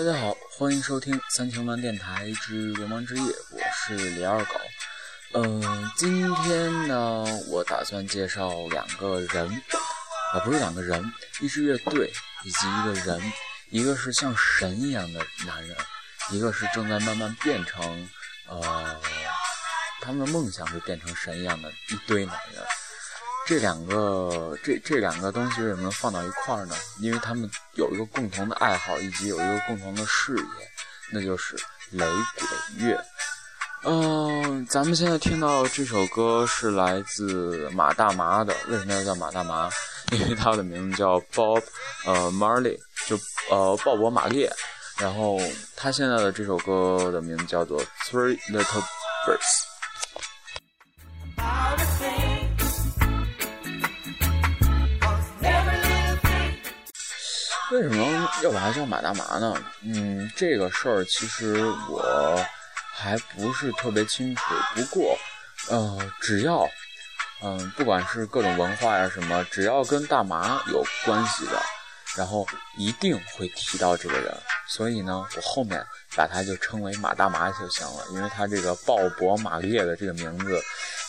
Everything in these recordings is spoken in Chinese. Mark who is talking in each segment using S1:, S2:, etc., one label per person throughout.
S1: 大家好，欢迎收听三清乱电台之流氓之夜，我是李二狗。嗯，今天呢，我打算介绍两个人，啊，不是两个人，一支乐队以及一个人，一个是像神一样的男人，一个是正在慢慢变成，呃，他们的梦想是变成神一样的一堆男人。这两个这这两个东西为什么放到一块儿呢？因为他们有一个共同的爱好，以及有一个共同的事业，那就是雷鬼乐。嗯，咱们现在听到这首歌是来自马大麻的。为什么要叫马大麻？因为他的名字叫 Bob，呃，Marley，就呃鲍勃马列。然后他现在的这首歌的名字叫做 Three Little Birds。为什么要把它叫马大麻呢？嗯，这个事儿其实我还不是特别清楚。不过，呃，只要，嗯，不管是各种文化呀什么，只要跟大麻有关系的，然后一定会提到这个人。所以呢，我后面把他就称为马大麻就行了，因为他这个鲍勃·马列的这个名字，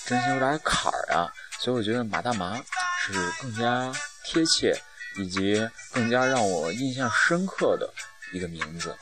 S1: 真心有点坎儿啊。所以我觉得马大麻是更加贴切。以及更加让我印象深刻的一个名字。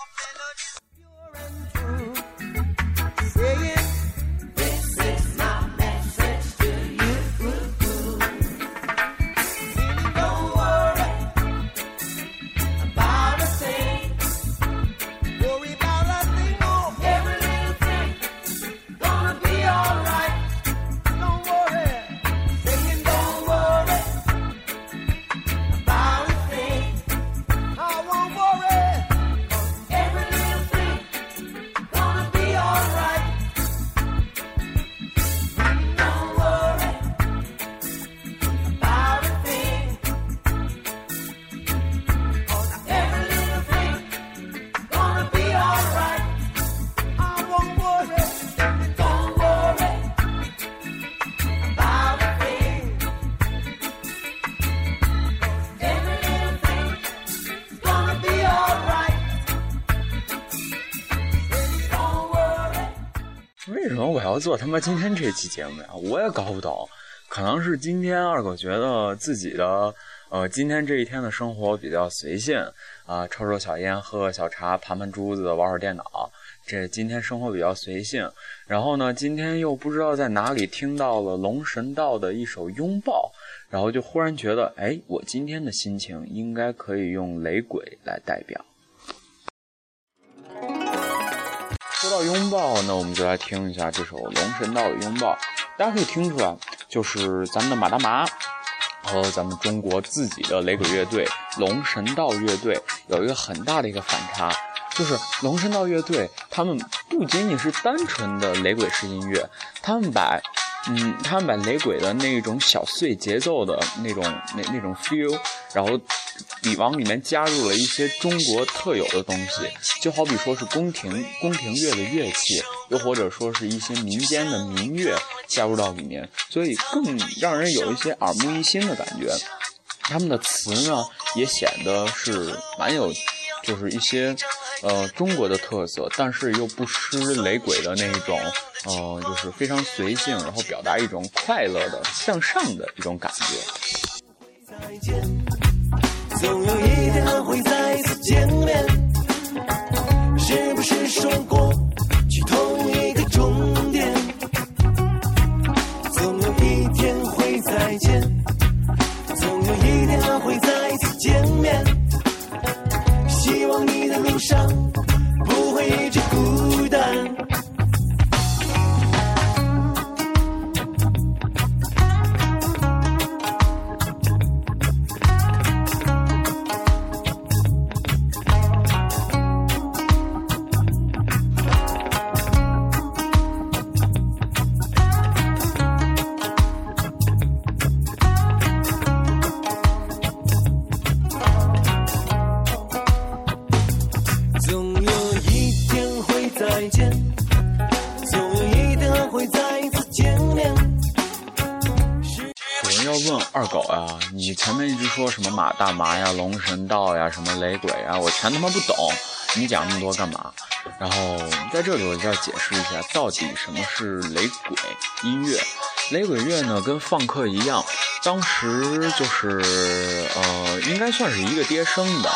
S1: 做他妈今天这期节目呀？我也搞不懂。可能是今天二狗觉得自己的呃今天这一天的生活比较随性啊，抽抽小烟，喝喝小茶，盘盘珠子，玩会儿电脑。这今天生活比较随性。然后呢，今天又不知道在哪里听到了龙神道的一首拥抱，然后就忽然觉得，哎，我今天的心情应该可以用雷鬼来代表。说到拥抱，那我们就来听一下这首龙神道的拥抱。大家可以听出来，就是咱们的马大麻和咱们中国自己的雷鬼乐队龙神道乐队有一个很大的一个反差，就是龙神道乐队他们不仅仅是单纯的雷鬼式音乐，他们把嗯，他们把雷鬼的那种小碎节奏的那种那那种 feel，然后。你往里面加入了一些中国特有的东西，就好比说是宫廷宫廷乐的乐器，又或者说是一些民间的民乐加入到里面，所以更让人有一些耳目一新的感觉。他们的词呢，也显得是蛮有，就是一些呃中国的特色，但是又不失雷鬼的那一种，呃，就是非常随性，然后表达一种快乐的向上的一种感觉。再见总有一天会再次见面，是不是说过上大麻呀、龙神道呀、什么雷鬼啊，我全他妈不懂，你讲那么多干嘛？然后在这里我就要解释一下，到底什么是雷鬼音乐？雷鬼乐呢，跟放克一样，当时就是呃，应该算是一个跌升的，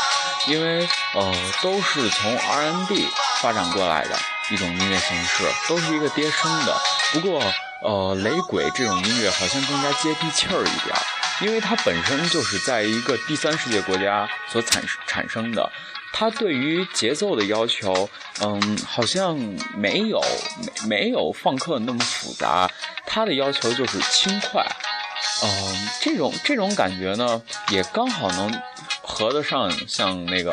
S1: 因为呃，都是从 R N B 发展过来的一种音乐形式，都是一个跌升的。不过呃，雷鬼这种音乐好像更加接地气儿一点，因为它本身就是在一个第三世界国家所产产生的。它对于节奏的要求，嗯，好像没有没没有放克那么复杂。它的要求就是轻快，嗯，这种这种感觉呢，也刚好能合得上像那个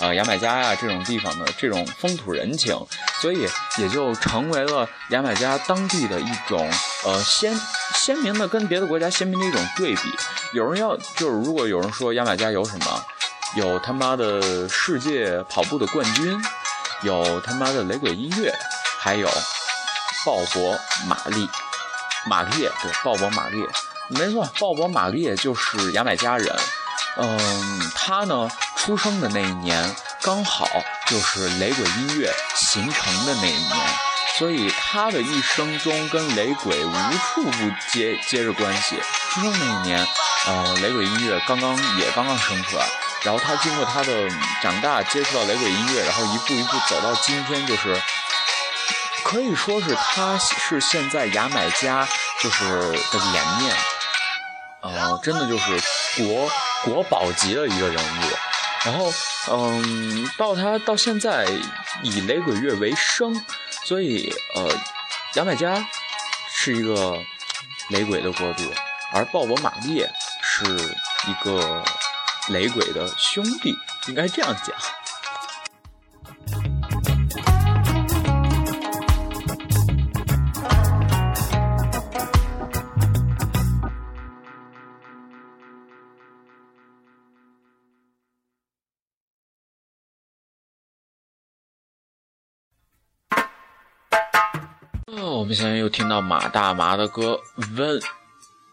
S1: 呃牙买加呀这种地方的这种风土人情，所以也就成为了牙买加当地的一种呃鲜鲜明的跟别的国家鲜明的一种对比。有人要就是如果有人说牙买加有什么？有他妈的世界跑步的冠军，有他妈的雷鬼音乐，还有鲍勃·马利，马列对，鲍勃·马列，没错，鲍勃·马列就是牙买加人。嗯，他呢出生的那一年刚好就是雷鬼音乐形成的那一年，所以他的一生中跟雷鬼无处不接接着关系。出生那一年，呃，雷鬼音乐刚刚也刚刚生出来。然后他经过他的长大，接触到雷鬼音乐，然后一步一步走到今天，就是可以说是他是现在牙买加就是的脸面，呃，真的就是国国宝级的一个人物。然后，嗯，到他到现在以雷鬼乐为生，所以呃，牙买加是一个雷鬼的国度，而鲍勃·马利是一个。雷鬼的兄弟，应该这样讲。哦，我们现在又听到马大麻的歌《When，》。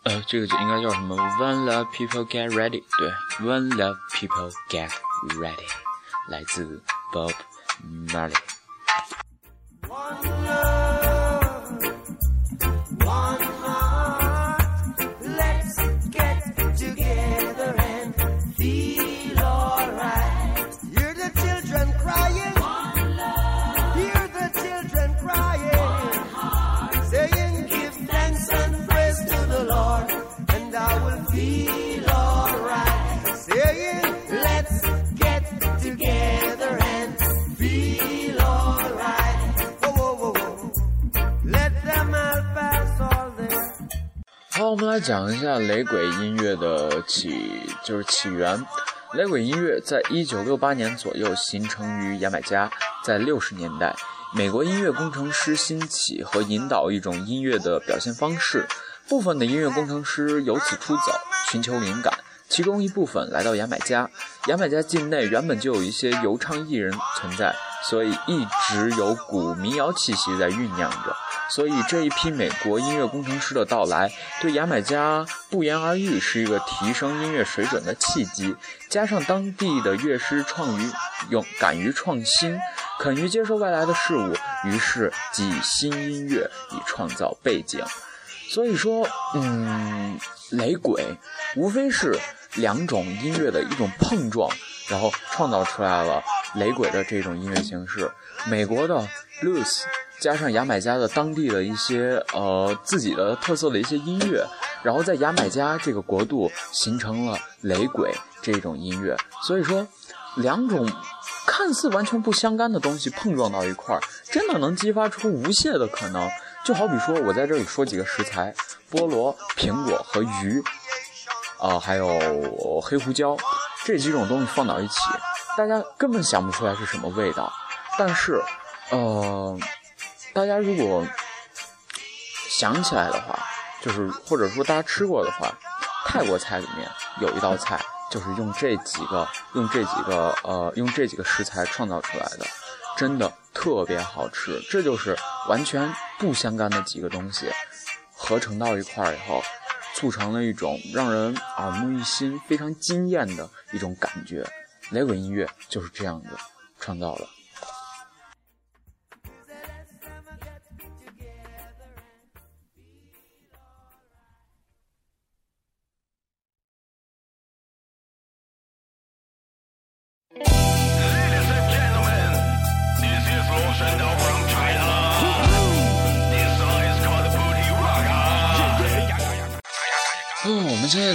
S1: 呃，这个就应该叫什么？When the people get ready，对，When the people get ready，来自 Bob Marley。们来讲一下雷鬼音乐的起，就是起源。雷鬼音乐在一九六八年左右形成于牙买加，在六十年代，美国音乐工程师兴起和引导一种音乐的表现方式，部分的音乐工程师由此出走，寻求灵感，其中一部分来到牙买加。牙买加境内原本就有一些游唱艺人存在，所以一直有股民谣气息在酝酿着。所以这一批美国音乐工程师的到来，对牙买加不言而喻，是一个提升音乐水准的契机。加上当地的乐师创于勇敢于创新，肯于接受外来的事物，于是即新音乐以创造背景。所以说，嗯，雷鬼无非是两种音乐的一种碰撞，然后创造出来了雷鬼的这种音乐形式。美国的 blues。加上牙买加的当地的一些呃自己的特色的一些音乐，然后在牙买加这个国度形成了雷鬼这种音乐。所以说，两种看似完全不相干的东西碰撞到一块儿，真的能激发出无限的可能。就好比说我在这里说几个食材：菠萝、苹果和鱼，啊，还有黑胡椒这几种东西放到一起，大家根本想不出来是什么味道。但是，呃。大家如果想起来的话，就是或者说大家吃过的话，泰国菜里面有一道菜，就是用这几个、用这几个、呃，用这几个食材创造出来的，真的特别好吃。这就是完全不相干的几个东西合成到一块儿以后，促成了一种让人耳目一新、非常惊艳的一种感觉。雷鬼音乐就是这样子创造的。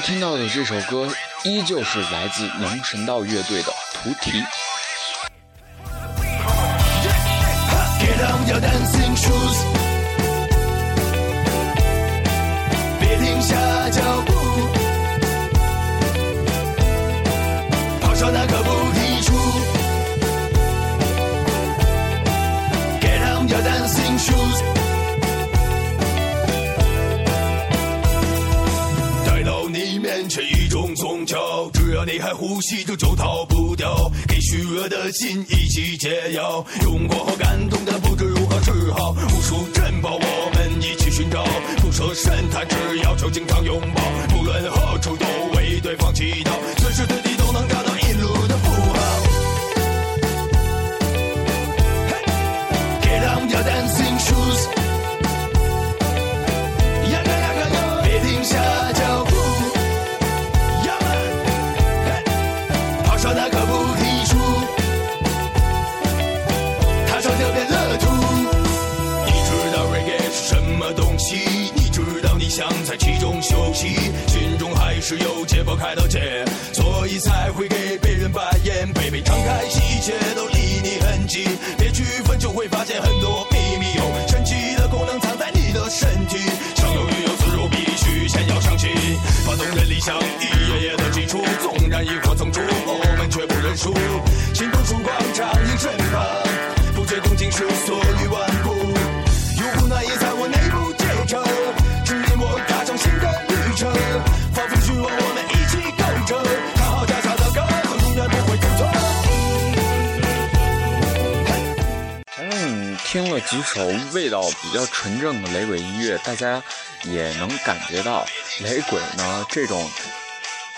S1: 听到的这首歌依旧是来自龙神道乐队的《菩提》。你还呼吸着，就逃不掉。给虚弱的心一起解药，用过后感动的不知如何是好。无数珍宝，我们一起寻找。不舍神坛，只要求经常拥抱。不论何处，都为对方祈祷。随时随地都能找到一路的符号。Get on your dancing shoes。听了几首味道比较纯正的雷鬼音乐，大家也能感觉到雷鬼呢这种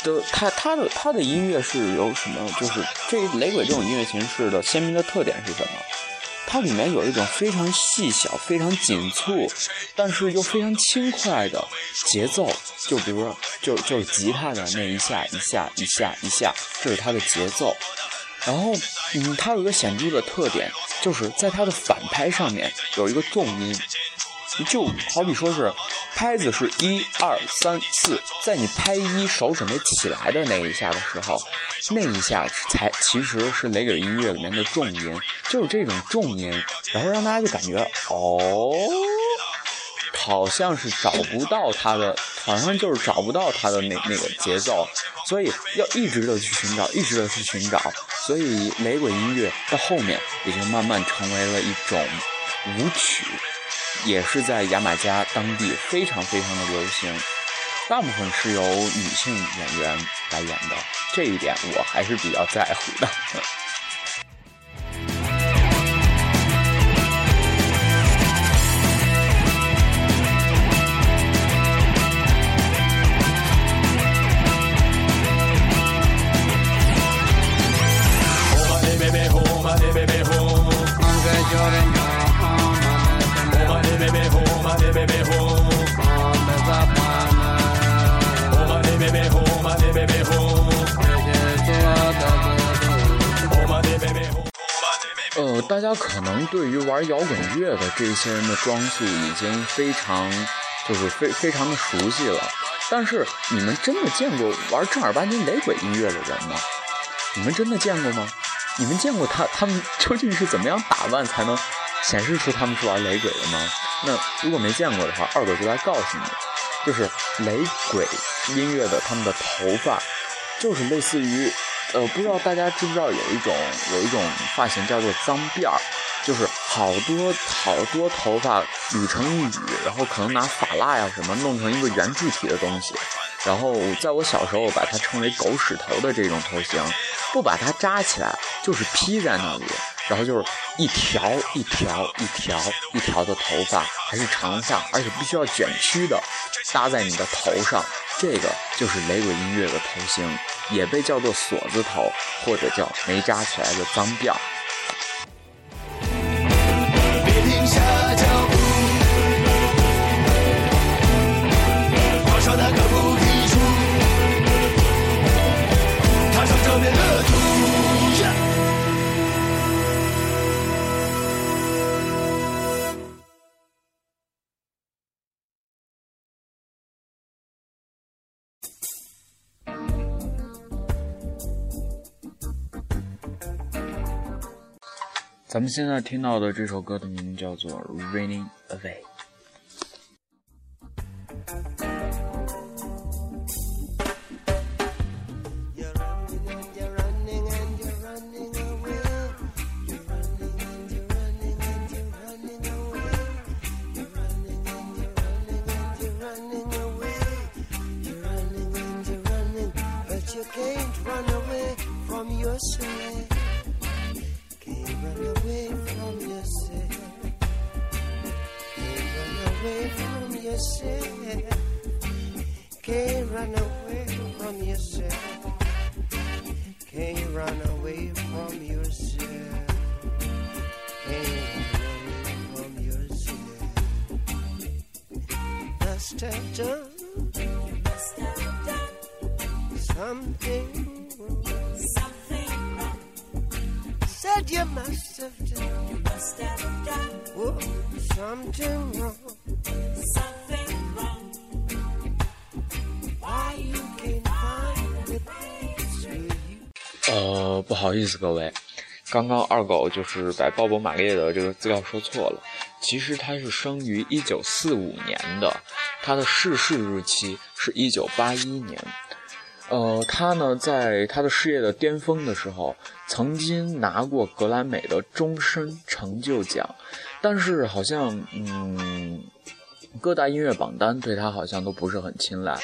S1: 的，它它的它的音乐是有什么？就是这雷鬼这种音乐形式的鲜明的特点是什么？它里面有一种非常细小、非常紧促，但是又非常轻快的节奏。就比如说，就就是吉他的那一下一下一下一下，这是它的节奏。然后，嗯，它有一个显著的特点，就是在它的反拍上面有一个重音，就好比说是拍子是一二三四，在你拍一手准备起来的那一下的时候，那一下才其实是雷鬼音乐里面的重音，就是这种重音，然后让大家就感觉哦。好像是找不到他的，好像就是找不到他的那那个节奏，所以要一直的去寻找，一直的去寻找，所以雷鬼音乐到后面也就慢慢成为了一种舞曲，也是在牙买加当地非常非常的流行，大部分是由女性演员来演的，这一点我还是比较在乎的。呃，大家可能对于玩摇滚乐的这些人的装束已经非常，就是非非常的熟悉了。但是你们真的见过玩正儿八经雷鬼音乐的人吗？你们真的见过吗？你们见过他他们究竟是怎么样打扮才能显示出他们是玩雷鬼的吗？那如果没见过的话，二狗就来告诉你，就是雷鬼音乐的他们的头发，就是类似于。呃，不知道大家知不知道有一种有一种发型叫做脏辫儿，就是好多好多头发捋成一缕，然后可能拿发蜡呀什么弄成一个圆柱体的东西，然后在我小时候把它称为狗屎头的这种头型，不把它扎起来就是披在那里，然后就是一条一条一条一条的头发，还是长发，而且必须要卷曲的搭在你的头上，这个就是雷鬼音乐的头型，也被叫做锁子头，或者叫没扎起来的脏辫。咱们现在听到的这首歌的名字叫做《Raining Away》。
S2: Can't run away from yourself. Can't run away from yourself. Can't run away from yourself. Must have done. Something wrong. Said you must have done. You something wrong.
S1: 不好意思各位，刚刚二狗就是把鲍勃·马列的这个资料说错了。其实他是生于一九四五年的，他的逝世日期是一九八一年。呃，他呢在他的事业的巅峰的时候，曾经拿过格莱美的终身成就奖，但是好像嗯，各大音乐榜单对他好像都不是很青睐，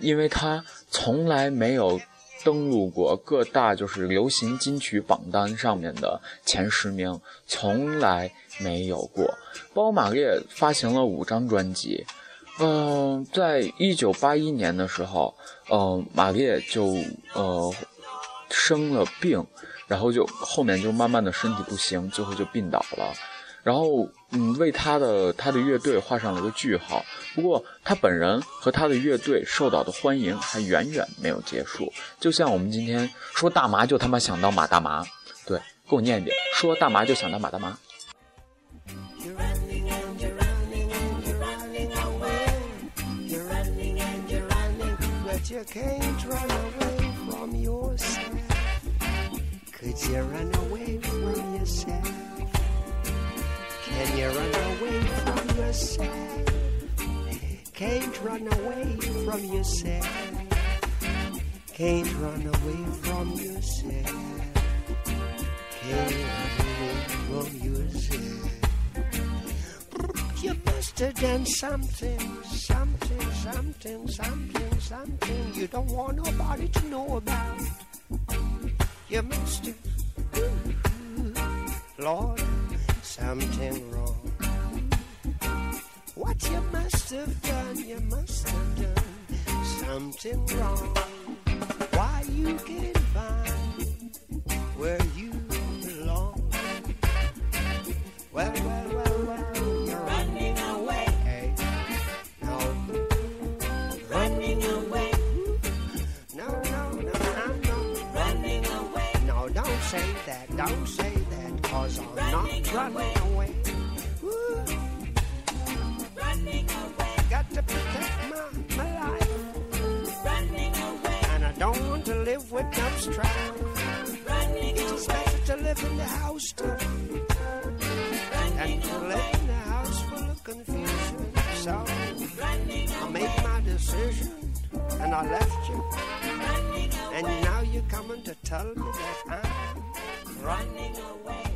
S1: 因为他从来没有。登录过各大就是流行金曲榜单上面的前十名，从来没有过。包马列发行了五张专辑，嗯，在一九八一年的时候，嗯，马列就呃生了病，然后就后面就慢慢的身体不行，最后就病倒了。然后，嗯，为他的他的乐队画上了个句号。不过，他本人和他的乐队受到的欢迎还远远没有结束。就像我们今天说大麻，就他妈想到马大麻。对，给我念一遍，说大麻就想到马大麻。
S2: Can you run away from yourself? Can't run away from yourself. Can't run away from yourself. Can't run away from yourself. You must have done something, something, something, something, something you don't want nobody to know about. You must have, Lord something wrong. What you must have done, you must have done something wrong. Why you can't find where you not running away. Running away. Got to protect my, my life. Running away. And I don't want to live with no strife. Running it's better to live in the house too. Running and to live in the house full of confusion. So I made my decision and I left you. And now you're coming to tell me that I'm running away.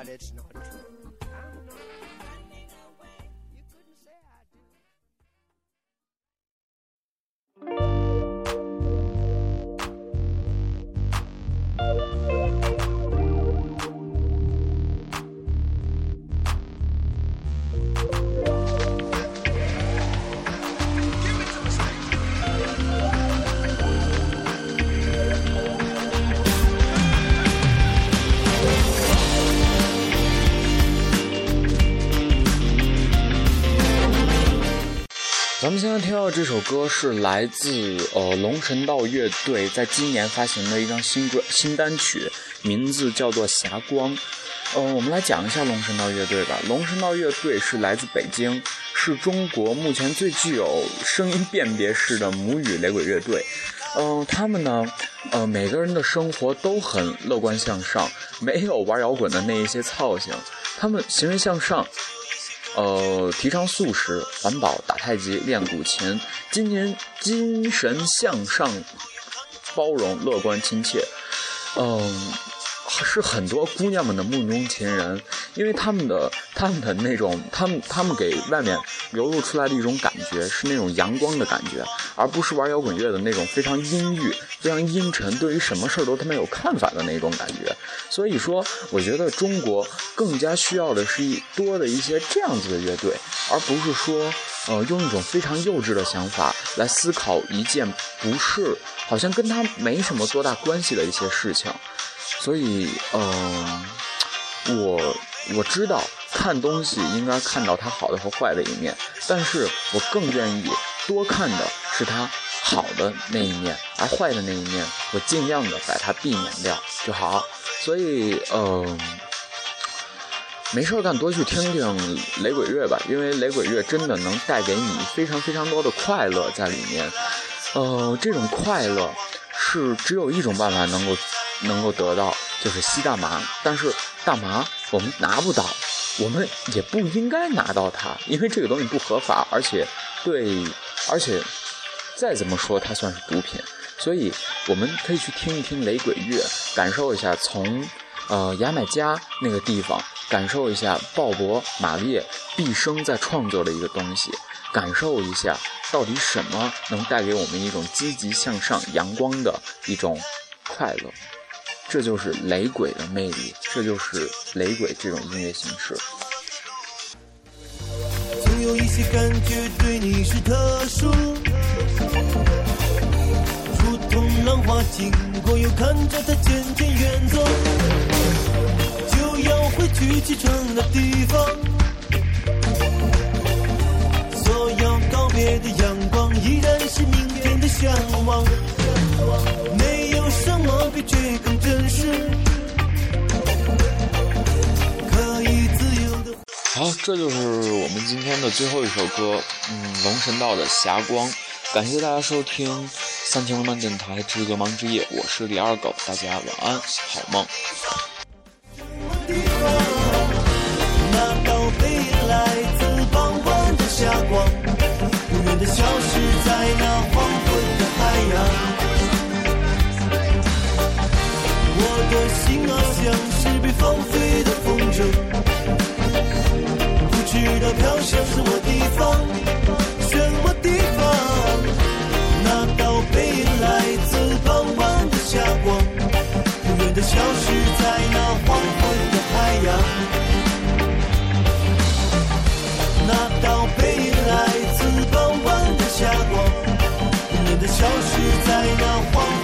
S2: But it's not true.
S1: 咱们现在听到这首歌是来自呃龙神道乐队在今年发行的一张新专新单曲，名字叫做《霞光》。呃，我们来讲一下龙神道乐队吧。龙神道乐队是来自北京，是中国目前最具有声音辨别式的母语雷鬼乐队。嗯、他们呢，呃，每个人的生活都很乐观向上，没有玩摇滚的那一些操性。他们行为向上，呃，提倡素食、环保、打太极、练古琴，今年精神向上、包容、乐观、亲切，嗯、是很多姑娘们的梦中情人，因为他们的他们的那种，他们他们给外面流露出来的一种感觉是那种阳光的感觉，而不是玩摇滚乐的那种非常阴郁、非常阴沉，对于什么事儿都他妈有看法的那种感觉。所以说，我觉得中国更加需要的是一多的一些这样子的乐队，而不是说，呃，用一种非常幼稚的想法来思考一件不是好像跟他没什么多大关系的一些事情。所以，嗯、我我知道看东西应该看到它好的和坏的一面，但是我更愿意多看的是它好的那一面，而坏的那一面，我尽量的把它避免掉就好。所以，嗯、没事干多去听听雷鬼乐吧，因为雷鬼乐真的能带给你非常非常多的快乐在里面。呃，这种快乐是只有一种办法能够能够得到，就是吸大麻。但是大麻我们拿不到，我们也不应该拿到它，因为这个东西不合法，而且对，而且再怎么说它算是毒品。所以我们可以去听一听雷鬼乐，感受一下从呃牙买加那个地方，感受一下鲍勃·马列毕生在创作的一个东西，感受一下到底什么能带给我们一种积极向上、阳光的一种快乐。这就是雷鬼的魅力，这就是雷鬼这种音乐形式。
S3: 总有一些感觉对你是特殊，如同浪花经过，又看着它渐渐远走，就要回去启程的地方。所要告别的阳光，依然是明天的向往。没什么比这更真实，
S1: 好，这就是我们今天的最后一首歌，嗯，龙神道的《霞光》。感谢大家收听三千浪漫电台之流氓之夜，我是李二狗，大家晚安，好梦。
S3: 在那黄